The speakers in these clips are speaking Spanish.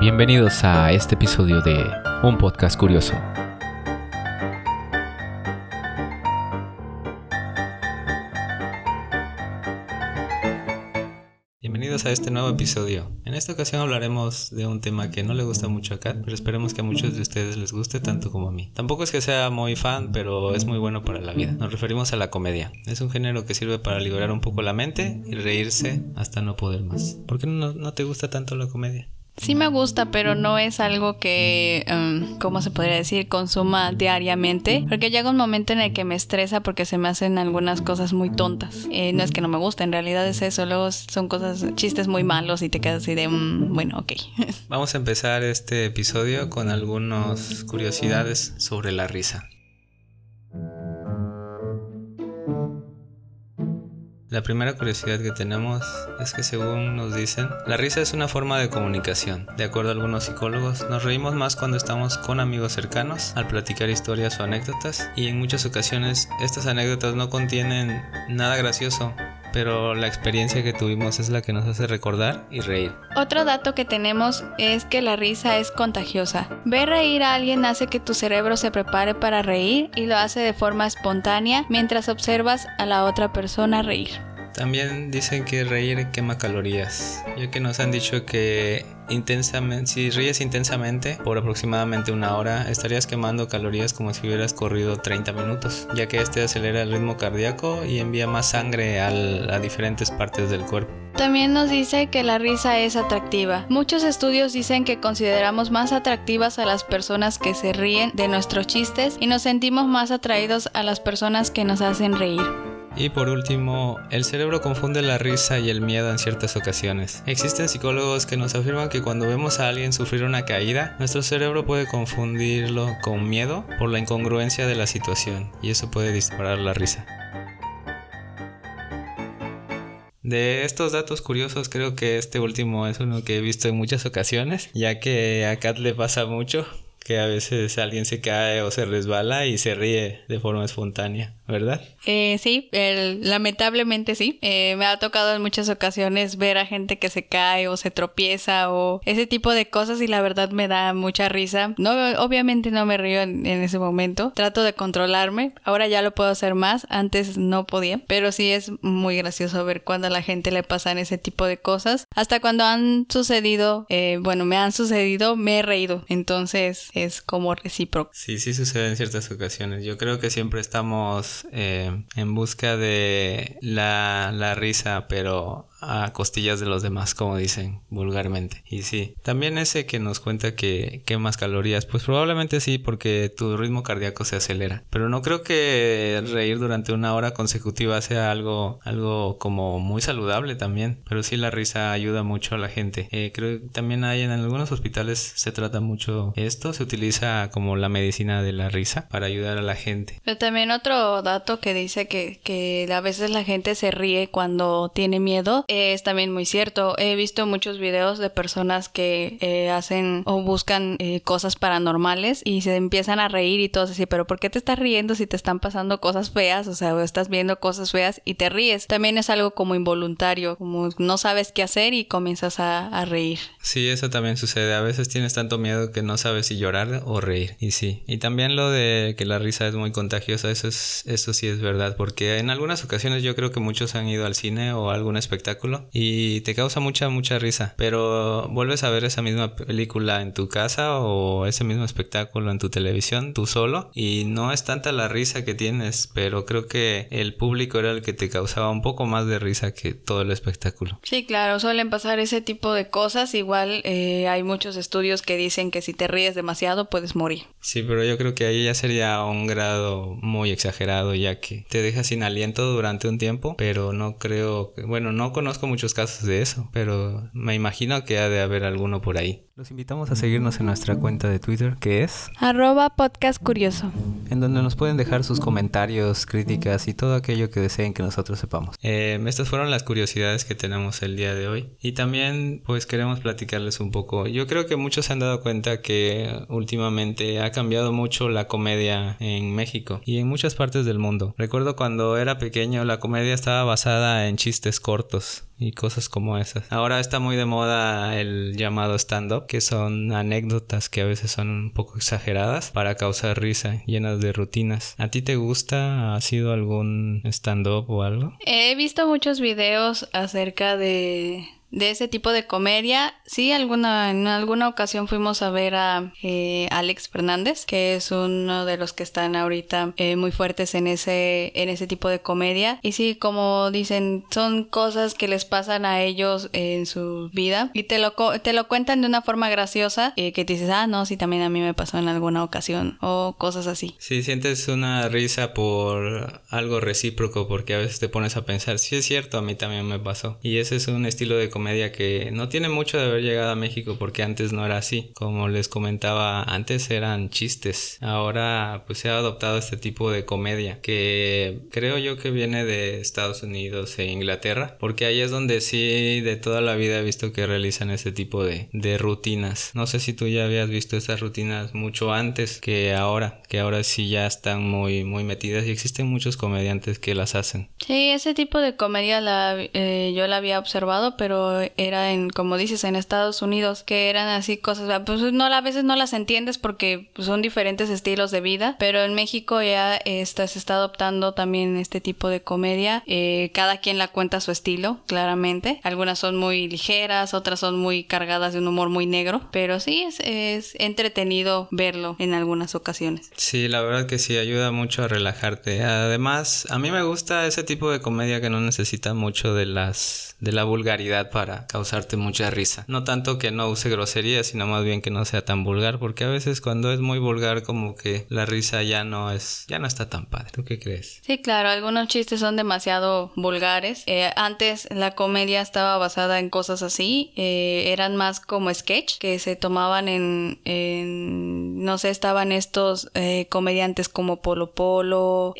Bienvenidos a este episodio de Un Podcast Curioso. Bienvenidos a este nuevo episodio. En esta ocasión hablaremos de un tema que no le gusta mucho a Kat, pero esperemos que a muchos de ustedes les guste tanto como a mí. Tampoco es que sea muy fan, pero es muy bueno para la vida. Nos referimos a la comedia. Es un género que sirve para liberar un poco la mente y reírse hasta no poder más. ¿Por qué no, no te gusta tanto la comedia? Sí me gusta, pero no es algo que, um, ¿cómo se podría decir? Consuma diariamente. Porque llega un momento en el que me estresa porque se me hacen algunas cosas muy tontas. Eh, no es que no me guste, en realidad es eso. Luego son cosas, chistes muy malos y te quedas así de, mm, bueno, ok. Vamos a empezar este episodio con algunas curiosidades sobre la risa. La primera curiosidad que tenemos es que según nos dicen, la risa es una forma de comunicación. De acuerdo a algunos psicólogos, nos reímos más cuando estamos con amigos cercanos, al platicar historias o anécdotas, y en muchas ocasiones estas anécdotas no contienen nada gracioso, pero la experiencia que tuvimos es la que nos hace recordar y reír. Otro dato que tenemos es que la risa es contagiosa. Ver reír a alguien hace que tu cerebro se prepare para reír y lo hace de forma espontánea mientras observas a la otra persona reír. También dicen que reír quema calorías, ya que nos han dicho que intensamente, si ríes intensamente por aproximadamente una hora, estarías quemando calorías como si hubieras corrido 30 minutos, ya que este acelera el ritmo cardíaco y envía más sangre a diferentes partes del cuerpo. También nos dice que la risa es atractiva. Muchos estudios dicen que consideramos más atractivas a las personas que se ríen de nuestros chistes y nos sentimos más atraídos a las personas que nos hacen reír. Y por último, el cerebro confunde la risa y el miedo en ciertas ocasiones. Existen psicólogos que nos afirman que cuando vemos a alguien sufrir una caída, nuestro cerebro puede confundirlo con miedo por la incongruencia de la situación y eso puede disparar la risa. De estos datos curiosos creo que este último es uno que he visto en muchas ocasiones, ya que a Kat le pasa mucho que a veces alguien se cae o se resbala y se ríe de forma espontánea. ¿verdad? Eh, sí, lamentablemente sí. Eh, me ha tocado en muchas ocasiones ver a gente que se cae o se tropieza o ese tipo de cosas y la verdad me da mucha risa. No, obviamente no me río en, ese momento. Trato de controlarme. Ahora ya lo puedo hacer más. Antes no podía, pero sí es muy gracioso ver cuando a la gente le pasan ese tipo de cosas. Hasta cuando han sucedido, eh, bueno, me han sucedido, me he reído. Entonces es como recíproco. Sí, sí sucede en ciertas ocasiones. Yo creo que siempre estamos eh, en busca de la, la risa, pero a costillas de los demás, como dicen vulgarmente. Y sí, también ese que nos cuenta que quemas calorías, pues probablemente sí, porque tu ritmo cardíaco se acelera. Pero no creo que reír durante una hora consecutiva sea algo, algo como muy saludable también. Pero sí la risa ayuda mucho a la gente. Eh, creo que también hay en algunos hospitales se trata mucho esto, se utiliza como la medicina de la risa para ayudar a la gente. Pero también otro dato que dice que, que a veces la gente se ríe cuando tiene miedo es también muy cierto. He visto muchos videos de personas que eh, hacen o buscan eh, cosas paranormales y se empiezan a reír y todo así, pero ¿por qué te estás riendo si te están pasando cosas feas? O sea, estás viendo cosas feas y te ríes. También es algo como involuntario, como no sabes qué hacer y comienzas a, a reír. Sí, eso también sucede. A veces tienes tanto miedo que no sabes si llorar o reír. Y sí. Y también lo de que la risa es muy contagiosa, eso es, eso sí es verdad, porque en algunas ocasiones yo creo que muchos han ido al cine o a algún espectáculo y te causa mucha, mucha risa. Pero vuelves a ver esa misma película en tu casa o ese mismo espectáculo en tu televisión, tú solo, y no es tanta la risa que tienes, pero creo que el público era el que te causaba un poco más de risa que todo el espectáculo. Sí, claro, suelen pasar ese tipo de cosas. Igual eh, hay muchos estudios que dicen que si te ríes demasiado puedes morir. Sí, pero yo creo que ahí ya sería un grado muy exagerado, ya que te deja sin aliento durante un tiempo, pero no creo que, bueno, no conozco conozco muchos casos de eso, pero me imagino que ha de haber alguno por ahí. Los invitamos a seguirnos en nuestra cuenta de Twitter, que es arroba podcast curioso, en donde nos pueden dejar sus comentarios, críticas y todo aquello que deseen que nosotros sepamos. Eh, estas fueron las curiosidades que tenemos el día de hoy. Y también pues queremos platicarles un poco. Yo creo que muchos se han dado cuenta que últimamente ha cambiado mucho la comedia en México y en muchas partes del mundo. Recuerdo cuando era pequeño la comedia estaba basada en chistes cortos y cosas como esas. Ahora está muy de moda el llamado stand-up, que son anécdotas que a veces son un poco exageradas para causar risa, llenas de rutinas. ¿A ti te gusta? ¿Ha sido algún stand-up o algo? He visto muchos videos acerca de de ese tipo de comedia. Sí, alguna, en alguna ocasión fuimos a ver a eh, Alex Fernández, que es uno de los que están ahorita eh, muy fuertes en ese, en ese tipo de comedia. Y sí, como dicen, son cosas que les pasan a ellos en su vida y te lo, te lo cuentan de una forma graciosa y que dices, ah, no, sí, también a mí me pasó en alguna ocasión o cosas así. Sí, sientes una risa por algo recíproco porque a veces te pones a pensar, sí es cierto, a mí también me pasó. Y ese es un estilo de comedia comedia que no tiene mucho de haber llegado a México porque antes no era así. Como les comentaba, antes eran chistes. Ahora pues se ha adoptado este tipo de comedia que creo yo que viene de Estados Unidos e Inglaterra porque ahí es donde sí de toda la vida he visto que realizan este tipo de, de rutinas. No sé si tú ya habías visto esas rutinas mucho antes que ahora, que ahora sí ya están muy, muy metidas y existen muchos comediantes que las hacen. Sí, ese tipo de comedia la, eh, yo la había observado, pero era en, como dices, en Estados Unidos, que eran así cosas, pues no, a veces no las entiendes porque pues, son diferentes estilos de vida, pero en México ya está, se está adoptando también este tipo de comedia. Eh, cada quien la cuenta a su estilo, claramente. Algunas son muy ligeras, otras son muy cargadas de un humor muy negro, pero sí es, es entretenido verlo en algunas ocasiones. Sí, la verdad que sí, ayuda mucho a relajarte. Además, a mí me gusta ese tipo de comedia que no necesita mucho de las de la vulgaridad para causarte mucha risa. No tanto que no use groserías, sino más bien que no sea tan vulgar, porque a veces cuando es muy vulgar como que la risa ya no es, ya no está tan padre. ¿Tú qué crees? Sí, claro, algunos chistes son demasiado vulgares. Eh, antes la comedia estaba basada en cosas así, eh, eran más como sketch que se tomaban en, en no sé, estaban estos eh, comediantes como Polo Polo,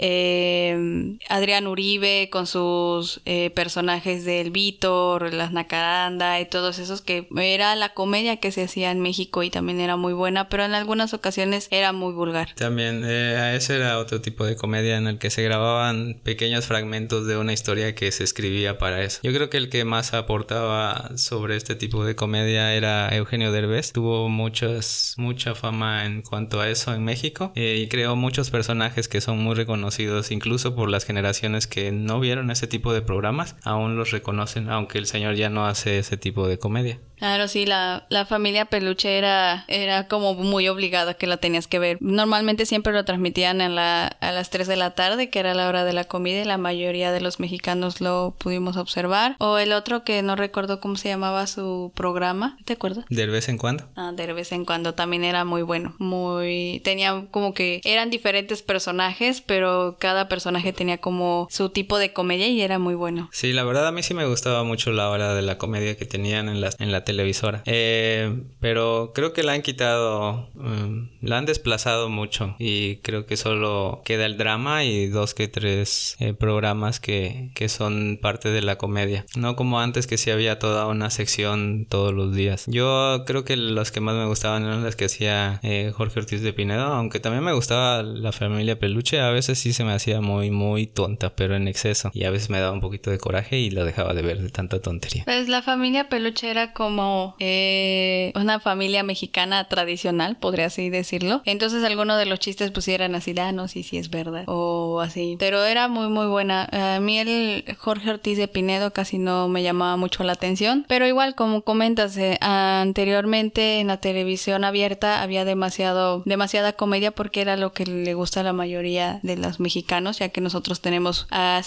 Adrián Uribe con sus personajes del Víctor, las Caranda y todos esos que era la comedia que se hacía en México y también era muy buena, pero en algunas ocasiones era muy vulgar. También eh, ese era otro tipo de comedia en el que se grababan pequeños fragmentos de una historia que se escribía para eso. Yo creo que el que más aportaba sobre este tipo de comedia era Eugenio Derbez. Tuvo muchas, mucha fama en cuanto a eso en México eh, y creó muchos personajes que son muy reconocidos incluso por las generaciones que no vieron ese tipo de programas. Aún los reconocen, aunque el señor ya no hace ese tipo de comedia. Claro, sí, la, la familia Peluche era, era como muy obligada que la tenías que ver. Normalmente siempre lo transmitían en la, a las 3 de la tarde, que era la hora de la comida, y la mayoría de los mexicanos lo pudimos observar. O el otro que no recuerdo cómo se llamaba su programa, ¿te acuerdas? De vez en cuando. Ah, de vez en cuando también era muy bueno. Muy. Tenía como que eran diferentes personajes, pero cada personaje tenía como su tipo de comedia y era muy bueno. Sí, la verdad a mí sí me gustaba mucho la hora de la comedia que tenían en la, en la televisora. Eh, pero creo que la han quitado, mm, la han desplazado mucho y creo que solo queda el drama y dos que tres eh, programas que, que son parte de la comedia. No como antes que sí había toda una sección todos los días. Yo creo que los que más me gustaban eran las que hacía eh, Jorge Ortiz de Pinedo, aunque también me gustaba la familia Peluche, a veces sí se me hacía muy, muy tonta, pero en exceso. Y a veces me daba un poquito de coraje y lo dejaba de ver de tanta tontería. Pues la familia Peluche era como eh, una familia mexicana tradicional, podría así decirlo. Entonces algunos de los chistes pusieran así, ah, no, sí, sí es verdad, o así. Pero era muy, muy buena. A mí el Jorge Ortiz de Pinedo casi no me llamaba mucho la atención, pero igual como comentas, eh, anteriormente en la televisión abierta había demasiado, demasiada comedia porque era lo que le gusta a la mayoría de los mexicanos, ya que nosotros tenemos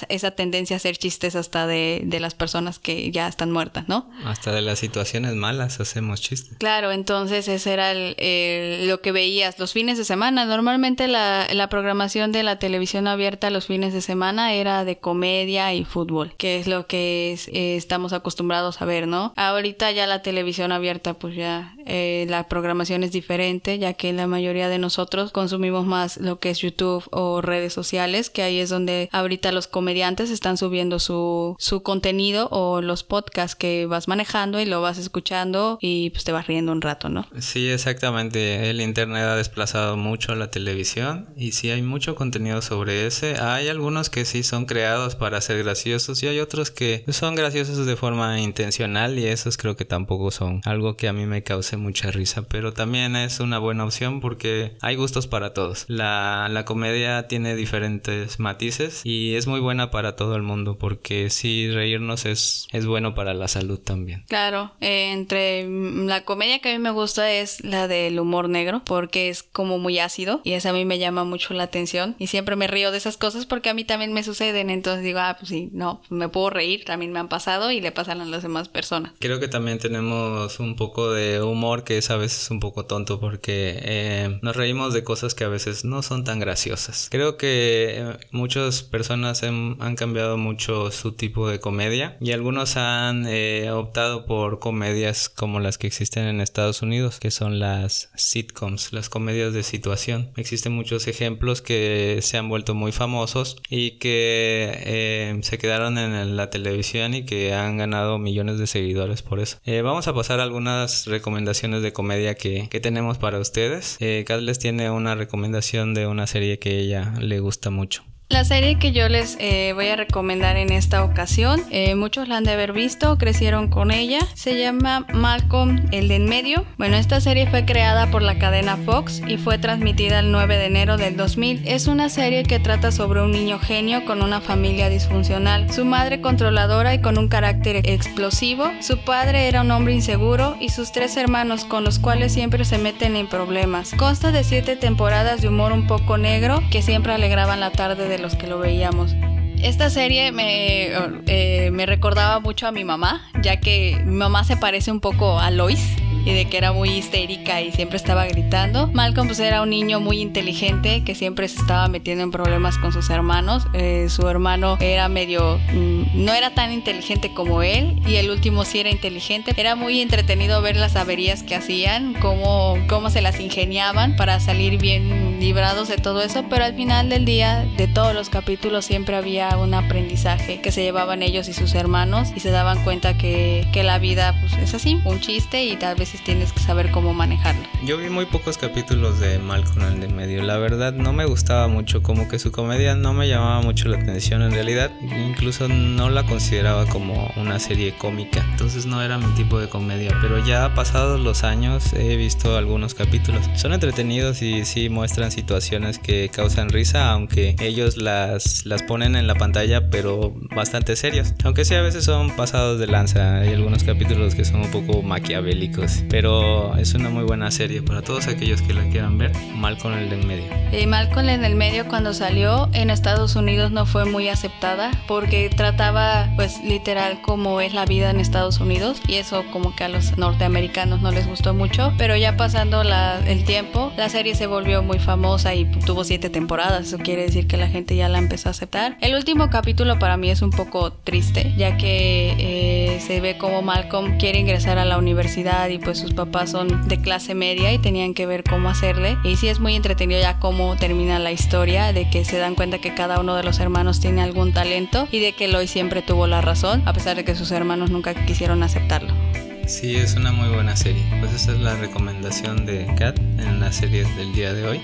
esa tendencia a hacer chistes hasta de, de las personas que ya están muertas, ¿no? Hasta de la situación malas hacemos chistes. Claro, entonces ese era lo que veías los fines de semana. Normalmente la, la, programación de la televisión abierta los fines de semana era de comedia y fútbol, que es lo que eh, estamos acostumbrados a ver, ¿no? Ahorita ya la televisión abierta, pues ya eh, la programación es diferente, ya que la mayoría de nosotros consumimos más lo que es YouTube o redes sociales, que ahí es donde ahorita los comediantes están subiendo su, su contenido o los podcasts que vas manejando y lo vas escuchando escuchando y pues te vas riendo un rato, ¿no? Sí, exactamente. El internet ha desplazado mucho a la televisión y sí hay mucho contenido sobre ese. Hay algunos que sí son creados para ser graciosos y hay otros que son graciosos de forma intencional y esos creo que tampoco son algo que a mí me cause mucha risa, pero también es una buena opción porque hay gustos para todos. La, la comedia tiene diferentes matices y es muy buena para todo el mundo porque sí reírnos es, es bueno para la salud también. Claro, eh, entre la comedia que a mí me gusta es la del humor negro porque es como muy ácido y esa a mí me llama mucho la atención y siempre me río de esas cosas porque a mí también me suceden, entonces digo, ah, pues sí, no, me puedo reír, también me han pasado y le pasan a las demás personas. Creo que también tenemos un poco de humor que es a veces un poco tonto porque eh, nos reímos de cosas que a veces no son tan graciosas. Creo que eh, muchas personas han, cambiado mucho su tipo de comedia y algunos han eh, optado por comedias como las que existen en Estados Unidos, que son las sitcoms, las comedias de situación. Existen muchos ejemplos que se han vuelto muy famosos y que se quedaron en la televisión y que han ganado millones de seguidores por eso. vamos a pasar algunas recomendaciones de comedia que, que tenemos para ustedes. Eh, les tiene una recomendación de una serie que ella le gusta mucho. La serie que yo les eh, voy a recomendar en esta ocasión, eh, muchos la han de haber visto, crecieron con ella, se llama Malcolm el de en medio. Bueno, esta serie fue creada por la cadena Fox y fue transmitida el 9 de enero del 2000. Es una serie que trata sobre un niño genio con una familia disfuncional, su madre controladora y con un carácter explosivo, su padre era un hombre inseguro y sus tres hermanos con los cuales siempre se meten en problemas. Consta de siete temporadas de humor un poco negro que siempre alegraban la tarde de los que lo veíamos. Esta serie me, eh, me recordaba mucho a mi mamá, ya que mi mamá se parece un poco a Lois y de que era muy histérica y siempre estaba gritando. Malcolm pues era un niño muy inteligente que siempre se estaba metiendo en problemas con sus hermanos. Eh, su hermano era medio, mm, no era tan inteligente como él y el último sí era inteligente. Era muy entretenido ver las averías que hacían, cómo, cómo se las ingeniaban para salir bien librados de todo eso, pero al final del día, de todos los capítulos, siempre había un aprendizaje que se llevaban ellos y sus hermanos y se daban cuenta que, que la vida pues, es así, un chiste y tal vez tienes que saber cómo manejarlo. Yo vi muy pocos capítulos de Malcolm el de medio. La verdad no me gustaba mucho, como que su comedia no me llamaba mucho la atención en realidad. Incluso no la consideraba como una serie cómica. Entonces no era mi tipo de comedia. Pero ya pasados los años he visto algunos capítulos. Son entretenidos y sí muestran situaciones que causan risa, aunque ellos las, las ponen en la pantalla, pero bastante serios. Aunque sí a veces son pasados de lanza. Hay algunos capítulos que son un poco maquiavélicos pero es una muy buena serie para todos aquellos que la quieran ver. Malcolm el del medio. Y Malcolm el medio cuando salió en Estados Unidos no fue muy aceptada porque trataba pues literal como es la vida en Estados Unidos y eso como que a los norteamericanos no les gustó mucho, pero ya pasando el tiempo la serie se volvió muy famosa y tuvo siete temporadas, eso quiere decir que la gente ya la empezó a aceptar. El último capítulo para mí es un poco triste ya que eh, se ve como Malcolm quiere ingresar a la universidad y pues, sus papás son de clase media y tenían que ver cómo hacerle. Y sí es muy entretenido ya cómo termina la historia, de que se dan cuenta que cada uno de los hermanos tiene algún talento y de que Lois siempre tuvo la razón, a pesar de que sus hermanos nunca quisieron aceptarlo. Sí, es una muy buena serie. Pues esa es la recomendación de Kat en las series del día de hoy.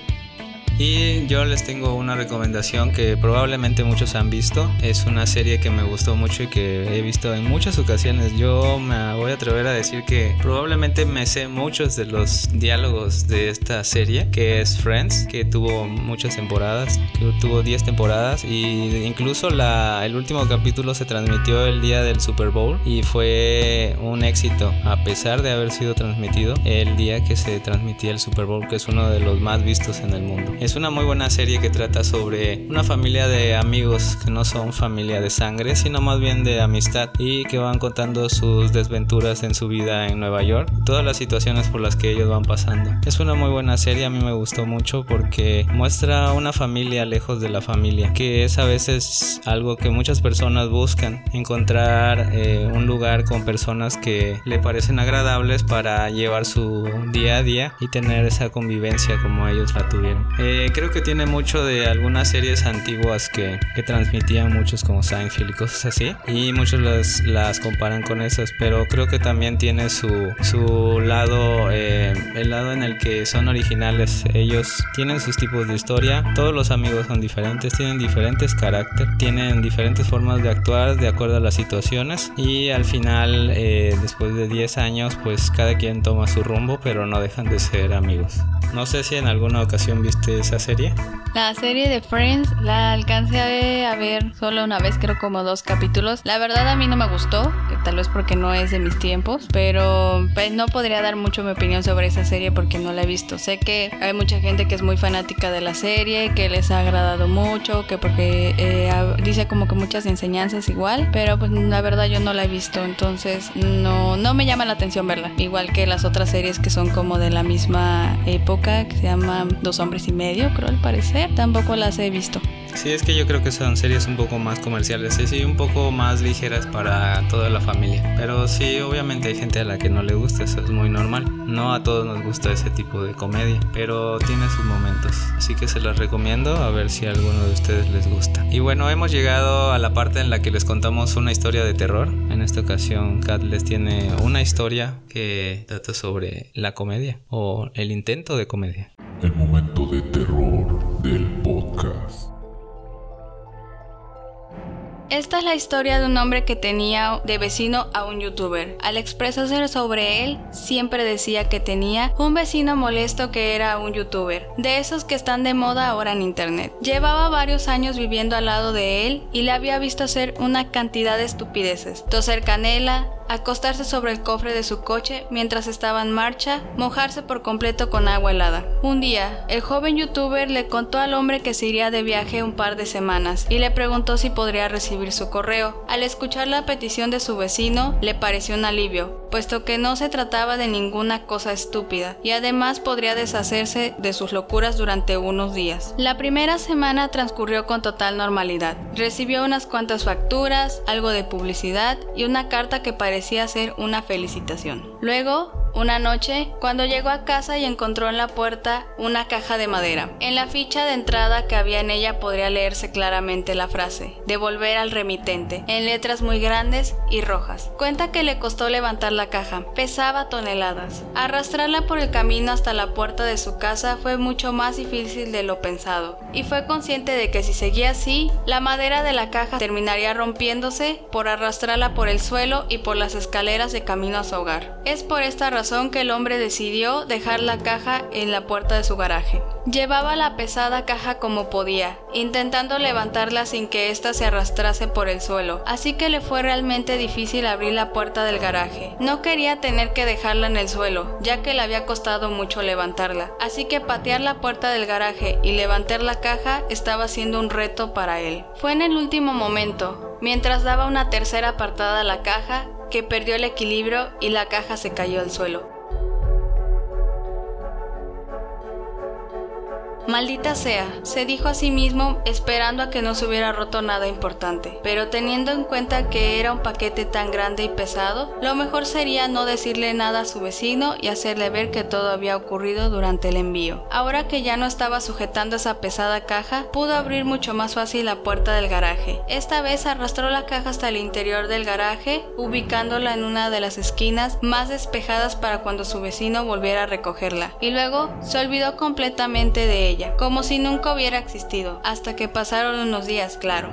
Y yo les tengo una recomendación que probablemente muchos han visto. Es una serie que me gustó mucho y que he visto en muchas ocasiones. Yo me voy a atrever a decir que probablemente me sé muchos de los diálogos de esta serie, que es Friends, que tuvo muchas temporadas, que tuvo 10 temporadas y incluso la, el último capítulo se transmitió el día del Super Bowl y fue un éxito a pesar de haber sido transmitido el día que se transmitía el Super Bowl, que es uno de los más vistos en el mundo. Es una muy buena serie que trata sobre una familia de amigos que no son familia de sangre, sino más bien de amistad y que van contando sus desventuras en su vida en Nueva York, todas las situaciones por las que ellos van pasando. Es una muy buena serie, a mí me gustó mucho porque muestra una familia lejos de la familia, que es a veces algo que muchas personas buscan, encontrar eh, un lugar con personas que le parecen agradables para llevar su día a día y tener esa convivencia como ellos la tuvieron. Eh, Eh, creo que tiene mucho de algunas series antiguas que, que, transmitían muchos como Seinfeld y cosas así. Y muchos las, las comparan con esas, pero creo que también tiene su, su lado, eh, el lado en el que son originales. Ellos tienen sus tipos de historia, todos los amigos son diferentes, tienen diferentes carácter, tienen diferentes formas de actuar de acuerdo a las situaciones y al final, eh, después de 10 años, pues cada quien toma su rumbo, pero no dejan de ser amigos. No sé si en alguna ocasión viste esa serie. La serie de Friends la alcancé a ver solo una vez, creo como dos capítulos. La verdad a mí no me gustó, tal vez porque no es de mis tiempos, pero pues, no podría dar mucho mi opinión sobre esa serie porque no la he visto. Sé que hay mucha gente que es muy fanática de la serie, que les ha agradado mucho, que porque eh, dice como que muchas enseñanzas igual, pero pues la verdad yo no la he visto, entonces no, no me llama la atención verla. Igual que las otras series que son como de la misma época, que se llaman Dos hombres y medio, creo al parecer, tampoco las he visto. Sí, es que yo creo que son series un poco más comerciales, sí, un poco más ligeras para toda la familia. Pero sí, obviamente hay gente a la que no le gusta, eso es muy normal. No a todos nos gusta ese tipo de comedia, pero tiene sus momentos. Así que se las recomiendo a ver si a alguno de ustedes les gusta. Y bueno, hemos llegado a la parte en la que les contamos una historia de terror. En esta ocasión, Kat les tiene una historia que trata sobre la comedia o el intento de comedia. El momento Esta es la historia de un hombre que tenía de vecino a un youtuber. Al expresarse sobre él, siempre decía que tenía un vecino molesto que era un youtuber, de esos que están de moda ahora en internet. Llevaba varios años viviendo al lado de él y le había visto hacer una cantidad de estupideces. Toser canela, acostarse sobre el cofre de su coche mientras estaba en marcha, mojarse por completo con agua helada. Un día, el joven youtuber le contó al hombre que se iría de viaje un par de semanas y le preguntó si podría recibir su correo. Al escuchar la petición de su vecino, le pareció un alivio, puesto que no se trataba de ninguna cosa estúpida y además podría deshacerse de sus locuras durante unos días. La primera semana transcurrió con total normalidad. Recibió unas cuantas facturas, algo de publicidad y una carta que parecía ser una felicitación. Luego, una noche, cuando llegó a casa y encontró en la puerta una caja de madera. En la ficha de entrada que había en ella podría leerse claramente la frase, devolver al remitente, en letras muy grandes y rojas. Cuenta que le costó levantar la caja, pesaba toneladas. Arrastrarla por el camino hasta la puerta de su casa fue mucho más difícil de lo pensado, y fue consciente de que si seguía así, la madera de la caja terminaría rompiéndose por arrastrarla por el suelo y por las escaleras de camino a su hogar. Es por esta razón razón que el hombre decidió dejar la caja en la puerta de su garaje. Llevaba la pesada caja como podía, intentando levantarla sin que ésta se arrastrase por el suelo, así que le fue realmente difícil abrir la puerta del garaje. No quería tener que dejarla en el suelo, ya que le había costado mucho levantarla, así que patear la puerta del garaje y levantar la caja estaba siendo un reto para él. Fue en el último momento, mientras daba una tercera apartada a la caja, que perdió el equilibrio y la caja se cayó al suelo. Maldita sea, se dijo a sí mismo esperando a que no se hubiera roto nada importante, pero teniendo en cuenta que era un paquete tan grande y pesado, lo mejor sería no decirle nada a su vecino y hacerle ver que todo había ocurrido durante el envío. Ahora que ya no estaba sujetando esa pesada caja, pudo abrir mucho más fácil la puerta del garaje. Esta vez arrastró la caja hasta el interior del garaje, ubicándola en una de las esquinas más despejadas para cuando su vecino volviera a recogerla, y luego se olvidó completamente de ella como si nunca hubiera existido, hasta que pasaron unos días, claro.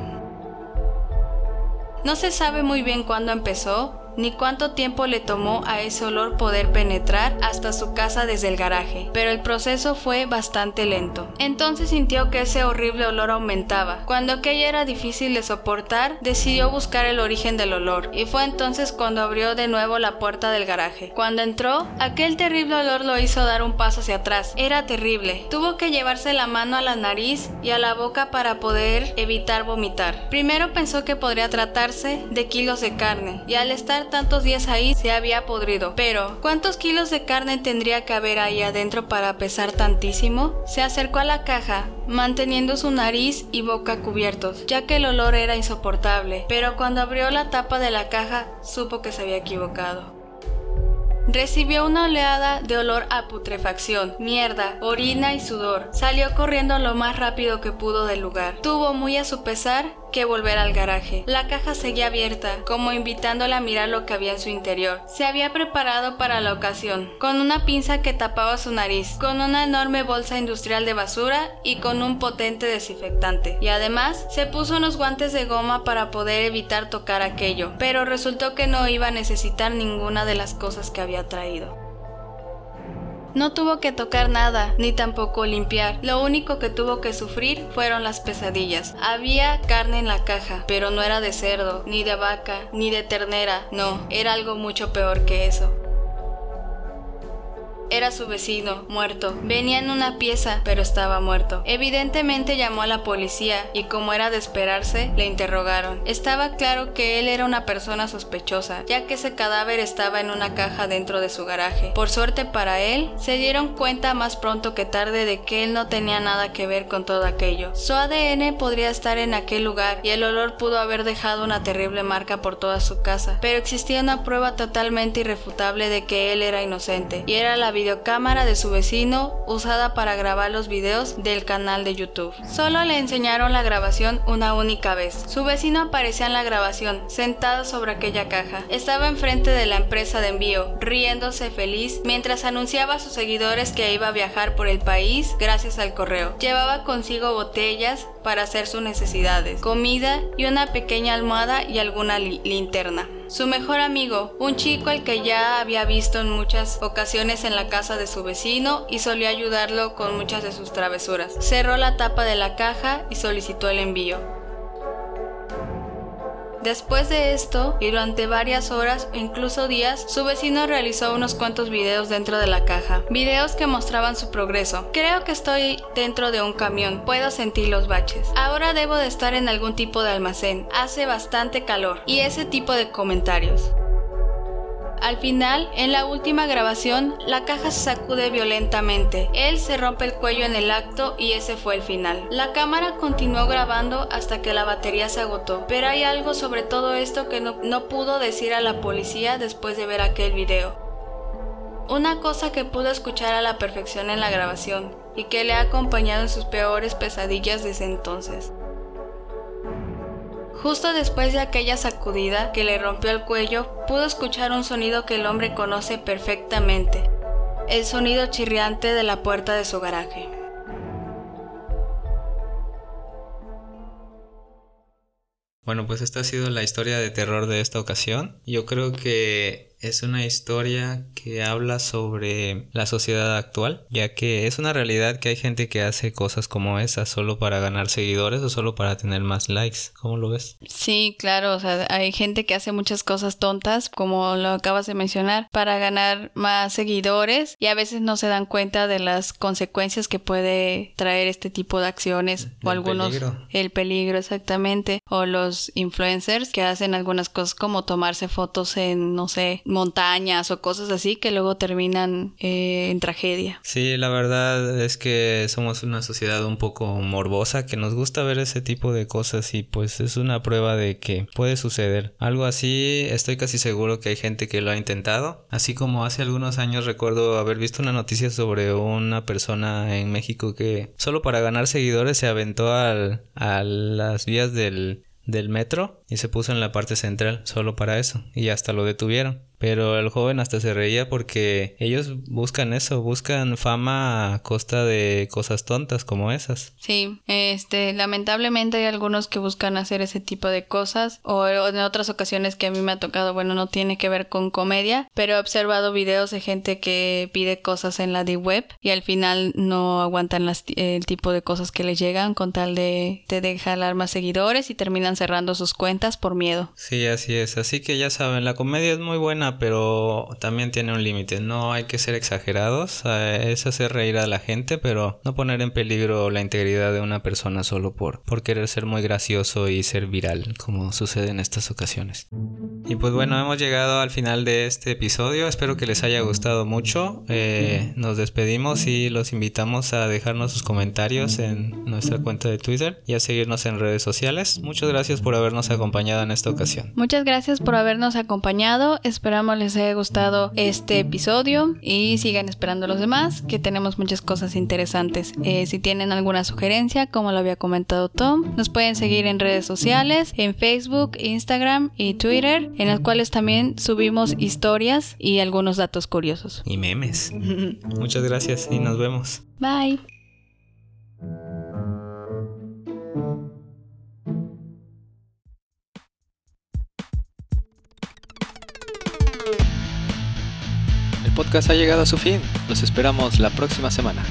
No se sabe muy bien cuándo empezó, ni cuánto tiempo le tomó a ese olor poder penetrar hasta su casa desde el garaje, pero el proceso fue bastante lento. Entonces sintió que ese horrible olor aumentaba. Cuando aquello era difícil de soportar, decidió buscar el origen del olor, y fue entonces cuando abrió de nuevo la puerta del garaje. Cuando entró, aquel terrible olor lo hizo dar un paso hacia atrás. Era terrible. Tuvo que llevarse la mano a la nariz y a la boca para poder evitar vomitar. Primero pensó que podría tratarse de kilos de carne, y al estar tantos días ahí se había podrido. Pero, ¿cuántos kilos de carne tendría que haber ahí adentro para pesar tantísimo? Se acercó a la caja, manteniendo su nariz y boca cubiertos, ya que el olor era insoportable. Pero cuando abrió la tapa de la caja, supo que se había equivocado. Recibió una oleada de olor a putrefacción, mierda, orina y sudor. Salió corriendo lo más rápido que pudo del lugar. Tuvo muy a su pesar que volver al garaje. La caja seguía abierta, como invitándola a mirar lo que había en su interior. Se había preparado para la ocasión, con una pinza que tapaba su nariz, con una enorme bolsa industrial de basura y con un potente desinfectante. Y además se puso unos guantes de goma para poder evitar tocar aquello, pero resultó que no iba a necesitar ninguna de las cosas que había traído. No tuvo que tocar nada, ni tampoco limpiar. Lo único que tuvo que sufrir fueron las pesadillas. Había carne en la caja, pero no era de cerdo, ni de vaca, ni de ternera. No, era algo mucho peor que eso. Era su vecino, muerto. Venía en una pieza, pero estaba muerto. Evidentemente llamó a la policía y como era de esperarse, le interrogaron. Estaba claro que él era una persona sospechosa, ya que ese cadáver estaba en una caja dentro de su garaje. Por suerte para él, se dieron cuenta más pronto que tarde de que él no tenía nada que ver con todo aquello. Su ADN podría estar en aquel lugar y el olor pudo haber dejado una terrible marca por toda su casa, pero existía una prueba totalmente irrefutable de que él era inocente y era la videocámara de su vecino usada para grabar los videos del canal de YouTube. Solo le enseñaron la grabación una única vez. Su vecino aparecía en la grabación, sentado sobre aquella caja. Estaba enfrente de la empresa de envío, riéndose feliz, mientras anunciaba a sus seguidores que iba a viajar por el país gracias al correo. Llevaba consigo botellas para hacer sus necesidades, comida y una pequeña almohada y alguna li linterna. Su mejor amigo, un chico al que ya había visto en muchas ocasiones en la casa de su vecino y solía ayudarlo con muchas de sus travesuras. Cerró la tapa de la caja y solicitó el envío. Después de esto, y durante varias horas o incluso días, su vecino realizó unos cuantos videos dentro de la caja. Videos que mostraban su progreso. Creo que estoy dentro de un camión. Puedo sentir los baches. Ahora debo de estar en algún tipo de almacén. Hace bastante calor. Y ese tipo de comentarios. Al final, en la última grabación, la caja se sacude violentamente. Él se rompe el cuello en el acto y ese fue el final. La cámara continuó grabando hasta que la batería se agotó, pero hay algo sobre todo esto que no, no pudo decir a la policía después de ver aquel video. Una cosa que pudo escuchar a la perfección en la grabación y que le ha acompañado en sus peores pesadillas desde entonces. Justo después de aquella sacudida que le rompió el cuello, pudo escuchar un sonido que el hombre conoce perfectamente, el sonido chirriante de la puerta de su garaje. Bueno, pues esta ha sido la historia de terror de esta ocasión. Yo creo que es una historia que habla sobre la sociedad actual, ya que es una realidad que hay gente que hace cosas como esas solo para ganar seguidores o solo para tener más likes. ¿Cómo lo ves? Sí, claro, o sea, hay gente que hace muchas cosas tontas, como lo acabas de mencionar, para ganar más seguidores y a veces no se dan cuenta de las consecuencias que puede traer este tipo de acciones o El algunos peligro. el peligro exactamente o los influencers que hacen algunas cosas como tomarse fotos en no sé montañas o cosas así que luego terminan eh, en tragedia. Sí, la verdad es que somos una sociedad un poco morbosa que nos gusta ver ese tipo de cosas y pues es una prueba de que puede suceder. Algo así, estoy casi seguro que hay gente que lo ha intentado. Así como hace algunos años recuerdo haber visto una noticia sobre una persona en México que solo para ganar seguidores se aventó al, a las vías del, del metro y se puso en la parte central solo para eso y hasta lo detuvieron. Pero el joven hasta se reía porque ellos buscan eso, buscan fama a costa de cosas tontas como esas. Sí, este, lamentablemente hay algunos que buscan hacer ese tipo de cosas o, en otras ocasiones que a mí me ha tocado, bueno, no tiene que ver con comedia, pero he observado videos de gente que pide cosas en la de web y al final no aguantan el tipo de cosas que les llegan con tal de, de, de jalar más seguidores y terminan cerrando sus cuentas por miedo. Sí, así es. Así que ya saben, la comedia es muy buena, pero también tiene un límite. No hay que ser exagerados. Es hacer reír a la gente, pero no poner en peligro la integridad de una persona solo por, por querer ser muy gracioso y ser viral, como sucede en estas ocasiones. Y pues bueno, hemos llegado al final de este episodio. Espero que les haya gustado mucho. Eh, nos despedimos y los invitamos a dejarnos sus comentarios en nuestra cuenta de Twitter y a seguirnos en redes sociales. Muchas gracias por habernos acompañado acompañado en esta ocasión. Muchas gracias por habernos acompañado. Esperamos les haya gustado este episodio y sigan esperando los demás, que tenemos muchas cosas interesantes. Eh, si tienen alguna sugerencia, como lo había comentado Tom, nos pueden seguir en redes sociales, en Facebook, Instagram y Twitter, en las cuales también subimos historias y algunos datos curiosos. Y memes. Muchas gracias y nos vemos. Bye. Podcast ha llegado a su fin. Los esperamos la próxima semana.